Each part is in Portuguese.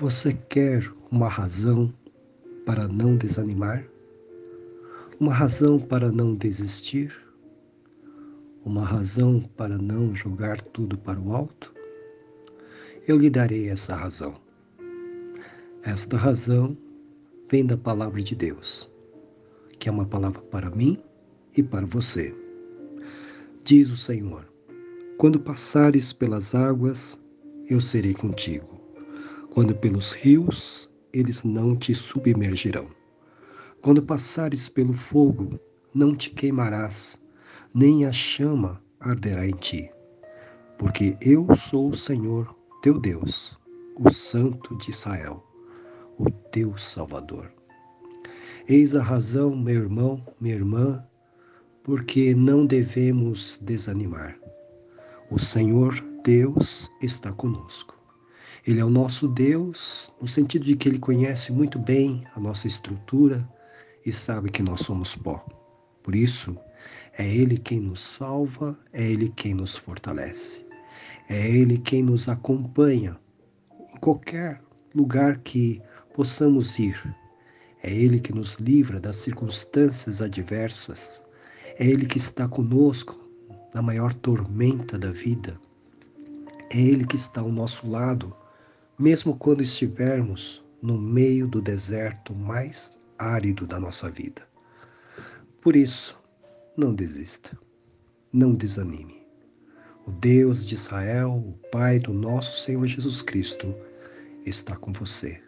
Você quer uma razão para não desanimar? Uma razão para não desistir? Uma razão para não jogar tudo para o alto? Eu lhe darei essa razão. Esta razão vem da palavra de Deus, que é uma palavra para mim e para você. Diz o Senhor: Quando passares pelas águas, eu serei contigo quando pelos rios, eles não te submergirão. Quando passares pelo fogo, não te queimarás, nem a chama arderá em ti. Porque eu sou o Senhor, teu Deus, o Santo de Israel, o teu Salvador. Eis a razão, meu irmão, minha irmã, porque não devemos desanimar. O Senhor Deus está conosco. Ele é o nosso Deus, no sentido de que ele conhece muito bem a nossa estrutura e sabe que nós somos pó. Por isso, é Ele quem nos salva, é Ele quem nos fortalece, é Ele quem nos acompanha em qualquer lugar que possamos ir. É Ele que nos livra das circunstâncias adversas, é Ele que está conosco na maior tormenta da vida, é Ele que está ao nosso lado mesmo quando estivermos no meio do deserto mais árido da nossa vida. Por isso, não desista, não desanime. O Deus de Israel, o Pai do nosso Senhor Jesus Cristo, está com você.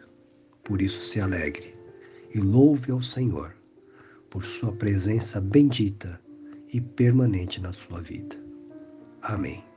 Por isso, se alegre e louve ao Senhor por sua presença bendita e permanente na sua vida. Amém.